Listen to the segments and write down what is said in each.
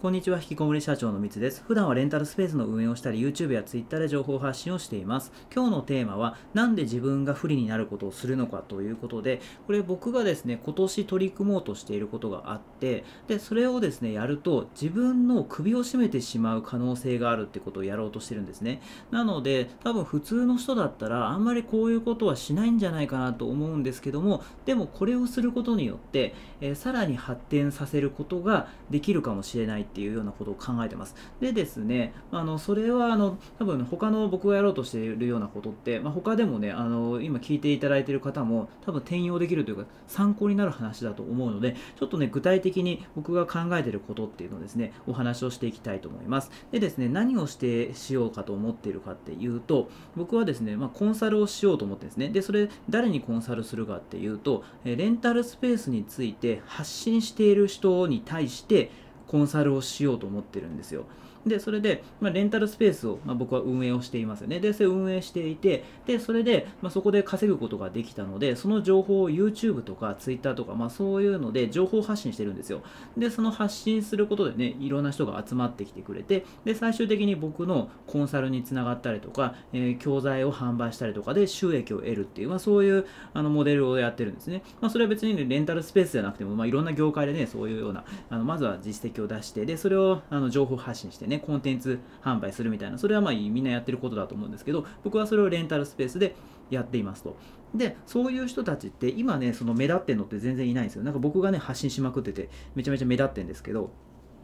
こんにちは、引きこもり社長のみつです。普段はレンタルスペースの運営をしたり、YouTube や Twitter で情報発信をしています。今日のテーマは、なんで自分が不利になることをするのかということで、これ僕がですね、今年取り組もうとしていることがあって、で、それをですね、やると、自分の首を絞めてしまう可能性があるってことをやろうとしてるんですね。なので、多分普通の人だったら、あんまりこういうことはしないんじゃないかなと思うんですけども、でもこれをすることによって、えー、さらに発展させることができるかもしれないっていうようなことを考えてます。でですね、あのそれはあの多分他の僕がやろうとしているようなことって、まあ、他でもね、あの今聞いていただいている方も多分転用できるというか参考になる話だと思うので、ちょっとね、具体的に僕が考えていることっていうのをですね、お話をしていきたいと思います。でですね、何をしてしようかと思っているかっていうと、僕はですね、まあ、コンサルをしようと思ってですね、で、それ誰にコンサルするかっていうと、レンタルスペースについて発信している人に対してコンサルをしようと思ってるんですよ。で、それで、まあ、レンタルスペースを、まあ、僕は運営をしていますよね。で、それ運営していて、で、それで、まあ、そこで稼ぐことができたので、その情報を YouTube とか Twitter とか、まあ、そういうので情報発信してるんですよ。で、その発信することでね、いろんな人が集まってきてくれて、で、最終的に僕のコンサルにつながったりとか、えー、教材を販売したりとかで収益を得るっていう、まあ、そういうあのモデルをやってるんですね。まあ、それは別に、ね、レンタルスペースじゃなくても、まあ、いろんな業界でね、そういうような、あのまずは実績を出して、で、それをあの情報発信してね、コンテンツ販売するみたいな、それはまあみんなやってることだと思うんですけど、僕はそれをレンタルスペースでやっていますと。で、そういう人たちって今ね、その目立ってんのって全然いないんですよ。なんか僕がね、発信しまくってて、めちゃめちゃ目立ってんですけど、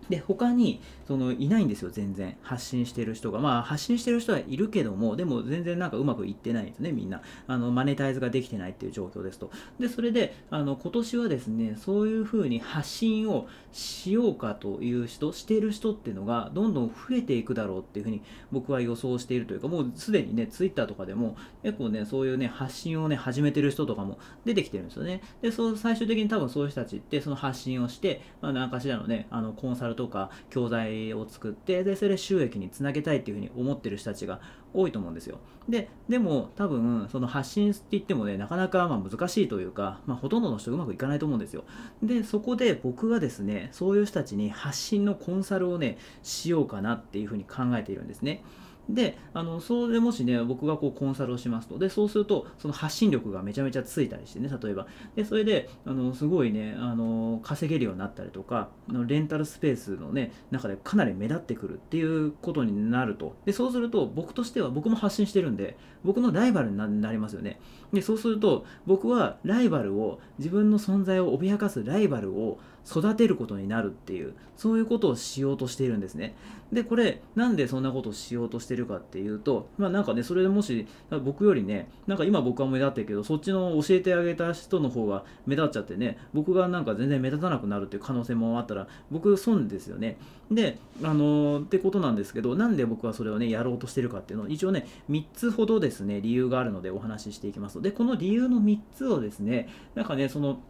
で、他に、その、いないんですよ、全然。発信してる人が。まあ、発信してる人はいるけども、でも全然なんかうまくいってないんですね、みんな。あの、マネタイズができてないっていう状況ですと。で、それで、あの、今年はですね、そういうふうに発信をしようかという人、してる人っていうのが、どんどん増えていくだろうっていうふうに僕は予想しているというか、もうすでにね、ツイッターとかでも、結構ね、そういうね、発信をね、始めてる人とかも出てきてるんですよね。で、そう、最終的に多分そういう人たちって、その発信をして、まあ、何かしらのね、あの、コンサルとか教材を作ってでそれ収益につなげたいっていうふうに思ってる人たちが多いと思うんですよ。ででも多分その発信って言ってもねなかなかま難しいというか、まあ、ほとんどの人うまくいかないと思うんですよ。でそこで僕がですねそういう人たちに発信のコンサルをねしようかなっていうふうに考えているんですね。で、あの、それでもしね、僕がこうコンサルをしますと、で、そうすると、その発信力がめちゃめちゃついたりしてね、例えば。で、それで、あの、すごいね、あの、稼げるようになったりとか、レンタルスペースのね、中でかなり目立ってくるっていうことになると。で、そうすると、僕としては、僕も発信してるんで、僕のライバルになりますよね。で、そうすると、僕はライバルを、自分の存在を脅かすライバルを育てることになるっていう、そういうことをしようとしているんですね。で、これ、なんでそんなことをしようとしてるかっていうと、まあなんかね、それでもし、僕よりね、なんか今僕は目立ってるけど、そっちの教えてあげた人の方が目立っちゃってね、僕がなんか全然目立たなくなるっていう可能性もあったら、僕損ですよね。で、あのー、ってことなんですけど、なんで僕はそれをね、やろうとしてるかっていうのを、一応ね、3つほどですね、理由があるのでお話ししていきます。で、この理由の3つをですね、なんかね、その、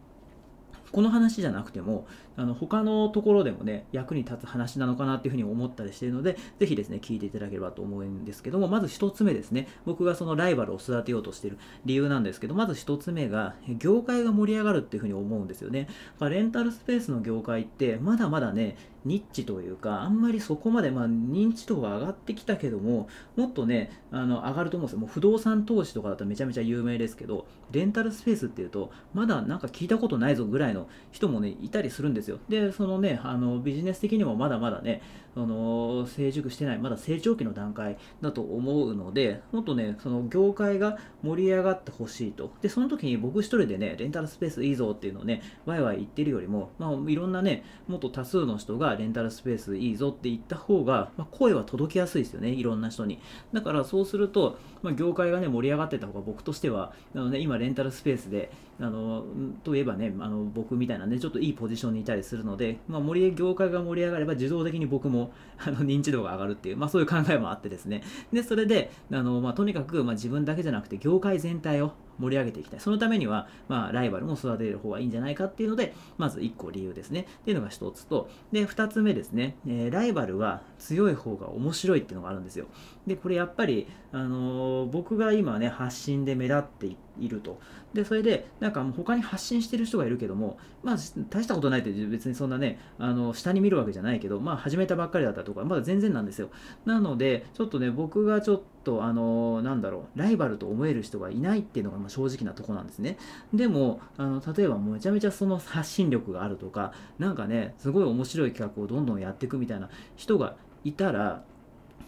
この話じゃなくても、あの他のところでもね、役に立つ話なのかなっていうふうに思ったりしているので、ぜひですね、聞いていただければと思うんですけども、まず1つ目ですね、僕がそのライバルを育てようとしている理由なんですけど、まず1つ目が、業界が盛り上がるっていうふうに思うんですよね。レンタルスペースの業界って、まだまだね、ニッチというか、あんまりそこまで、まあ、認知度は上がってきたけども、もっとね、あの上がると思うんですよ。もう不動産投資とかだとめちゃめちゃ有名ですけど、レンタルスペースっていうと、まだなんか聞いたことないぞぐらいの人もね、いたりするんですよ。で、そのね、あのビジネス的にもまだまだね、その成熟してない、まだ成長期の段階だと思うので、もっとね、その業界が盛り上がってほしいと。で、その時に僕一人でね、レンタルスペースいいぞっていうのをね、ワイワイ言ってるよりも、まあ、いろんなね、もっと多数の人がレンタルスペースいいぞって言った方が、まあ、声は届きやすいですよね、いろんな人に。だからそうすると、まあ、業界がね、盛り上がってた方が僕としては、あのね、今レンタルスペースで、あの、といえばね、あの僕みたいなね、ちょっといいポジションにいたりするので、まあ、盛り業界が盛り上がれば自動的に僕もあの認知度が上がるっていう、まあ、そういう考えもあってですね。で、それで、あのまあ、とにかく、まあ、自分だけじゃなくて業界全体を盛り上げていきたい。そのためには、まあ、ライバルも育てる方がいいんじゃないかっていうので、まず1個理由ですね。っていうのが1つと、で、2つ目ですね、えー、ライバルは強い方が面白いっていうのがあるんですよ。で、これやっぱり、あのー、僕が今ね、発信で目立ってい、ると。で、それで、なんかもう他に発信してる人がいるけども、まあ、大したことないって別にそんなね、あの、下に見るわけじゃないけど、まあ、始めたばっかりだったとか、まだ全然なんですよ。なので、ちょっとね、僕がちょっと、あの、なんだろう、ライバルと思える人がいないっていうのが、まあ正直なとこなんですね。でも、あの、例えば、めちゃめちゃその発信力があるとか、なんかね、すごい面白い企画をどんどんやっていくみたいな人がいたら、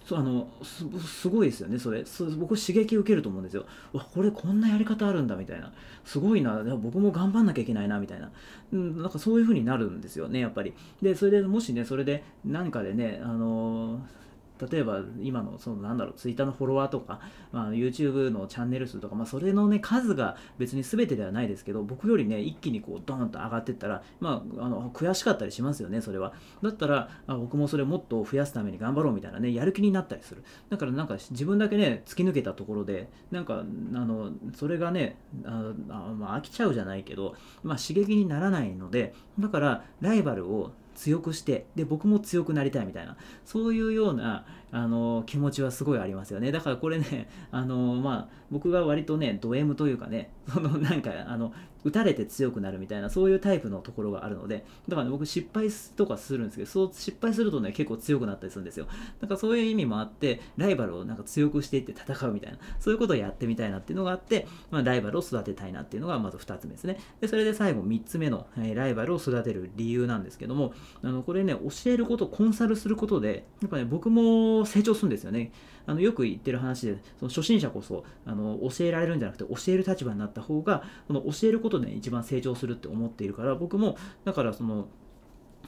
そあのすごいですよねそれ。僕刺激受けると思うんですよ。わこれこんなやり方あるんだみたいな。すごいな。僕も頑張んなきゃいけないなみたいな、うん、なんかそういう風になるんですよねやっぱり。でそれでもしねそれで何かでねあのー例えば今のそのなんだろうツイッターのフォロワーとか、まあ、YouTube のチャンネル数とか、まあ、それのね数が別に全てではないですけど僕よりね一気にこうドーンと上がっていったら、まあ、あの悔しかったりしますよねそれは。だったらあ僕もそれもっと増やすために頑張ろうみたいなねやる気になったりする。だからなんか自分だけね突き抜けたところでなんかあのそれがねああ、まあ、飽きちゃうじゃないけど、まあ、刺激にならないのでだからライバルを強くしてで僕も強くなりたいみたいなそういうようなあの気持ちはすごいありますよね。だからこれね あのまあ僕が割とねド M というかね そのなんかあの打たれて強くなるみたいなそういうタイプのところがあるのでだから、ね、僕失敗とかするんですけどそう失敗するとね結構強くなったりするんですよ。だからそういう意味もあってライバルをなんか強くしていって戦うみたいなそういうことをやってみたいなっていうのがあって、まあ、ライバルを育てたいなっていうのがまず2つ目ですね。でそれで最後3つ目の、えー、ライバルを育てる理由なんですけどもあのこれね教えることコンサルすることでやっぱね僕も成長するんですよね。あのよく言ってる話でその初心者こそあの教えられるんじゃなくて教える立場になった方がこの教えることで、ね、一番成長するって思っているから僕もだからその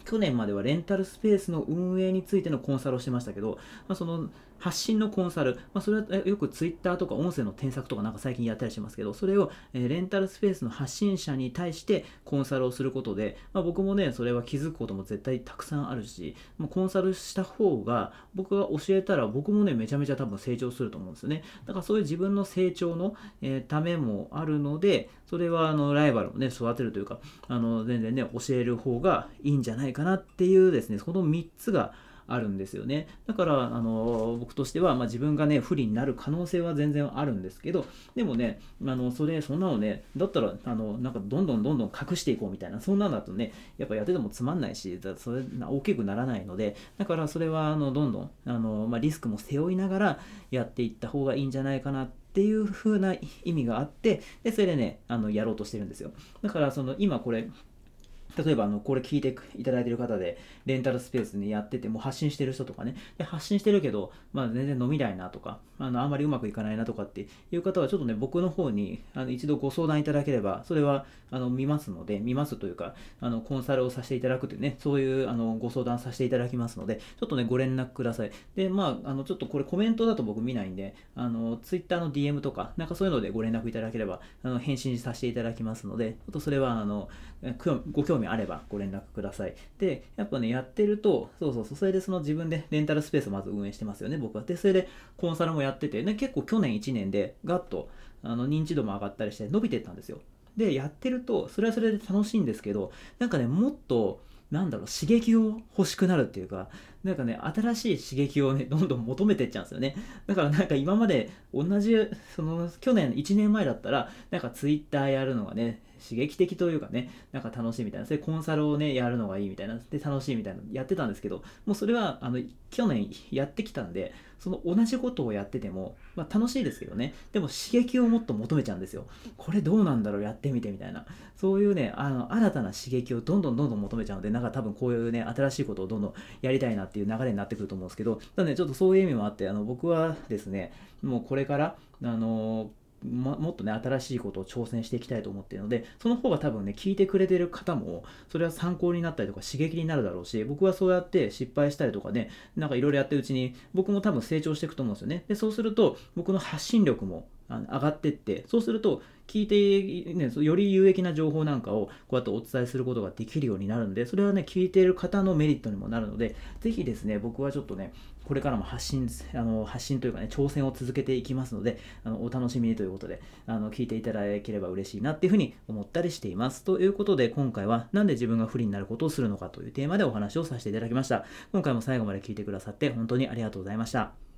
去年まではレンタルスペースの運営についてのコンサルをしてましたけど、まあ、その発信のコンサル、まあ、それはよくツイッターとか音声の添削とかなんか最近やったりしますけど、それを、えレンタルスペースの発信者に対してコンサルをすることで、まあ、僕もね、それは気づくことも絶対たくさんあるし、まコンサルした方が僕が教えたら僕もね、めちゃめちゃ多分成長すると思うんですよね。だからそういう自分の成長の、えためもあるので、それはあのライバルをね、育てるというか、あの全然ね、教える方がいいんじゃないかかなっていうですね、その3つがあるんですよね。だから、あの僕としては、まあ、自分がね、不利になる可能性は全然あるんですけど、でもね、あのそれ、そんなのね、だったら、あのなんかどんどんどんどん隠していこうみたいな、そんなのだとね、やっぱやっててもつまんないし、だそれ大きくならないので、だからそれはあのどんどんあの、まあ、リスクも背負いながらやっていった方がいいんじゃないかなっていう風な意味があって、で、それでね、あのやろうとしてるんですよ。だから、その今これ、例えばあのこれ聞いていただいてる方でレンタルスペースにやってても発信してる人とかね。で発信してるけど、まあ、全然飲みないなとかあのあんまりうまくいかないなとかっていう方はちょっとね僕の方にあの一度ご相談いただければそれはあの見ますので見ますというかあのコンサルをさせていただくというねそういうあのご相談させていただきますのでちょっとねご連絡ください。でまああのちょっとこれコメントだと僕見ないんであの Twitter の DM とかなんかそういうのでご連絡いただければあの返信させていただきますのでちょっとそれはあのご興味興味あればご連絡ください。で、やっぱね、やってると、そうそうそう、それでその自分でレンタルスペースをまず運営してますよね、僕は。で、それでコンサルもやってて、ね、結構去年1年でガッとあの認知度も上がったりして伸びてったんですよ。で、やってると、それはそれで楽しいんですけど、なんかね、もっと、なんだろう、刺激を欲しくなるっていうか、なんかね、新しい刺激をね、どんどん求めてっちゃうんですよね。だからなんか今まで同じ、その、去年、1年前だったら、なんかツイッターやるのがね、刺激的というかね、なんか楽しいみたいな、それコンサルをね、やるのがいいみたいな、で、楽しいみたいな、やってたんですけど、もうそれは、あの、去年やってきたんで、その同じことをやってても、まあ楽しいですけどね、でも刺激をもっと求めちゃうんですよ。これどうなんだろう、やってみてみたいな。そういうね、あの、新たな刺激をどんどんどんどん求めちゃうので、なんか多分こういうね、新しいことをどんどんやりたいなっていう流れになってくると思うんですけど、ただね、ちょっとそういう意味もあって、あの、僕はですね、もうこれから、あのもっとね、新しいことを挑戦していきたいと思っているので、その方が多分ね、聞いてくれてる方も、それは参考になったりとか刺激になるだろうし、僕はそうやって失敗したりとかね、なんかいろいろやってるうちに、僕も多分成長していくと思うんですよね。で、そうすると、僕の発信力も上がってって、そうすると、聞いて、ね、より有益な情報なんかをこうやってお伝えすることができるようになるので、それはね、聞いている方のメリットにもなるので、ぜひですね、僕はちょっとね、これからも発信、あの発信というかね、挑戦を続けていきますので、あのお楽しみにということで、あの聞いていただければ嬉しいなっていうふうに思ったりしています。ということで、今回はなんで自分が不利になることをするのかというテーマでお話をさせていただきました。今回も最後まで聞いてくださって本当にありがとうございました。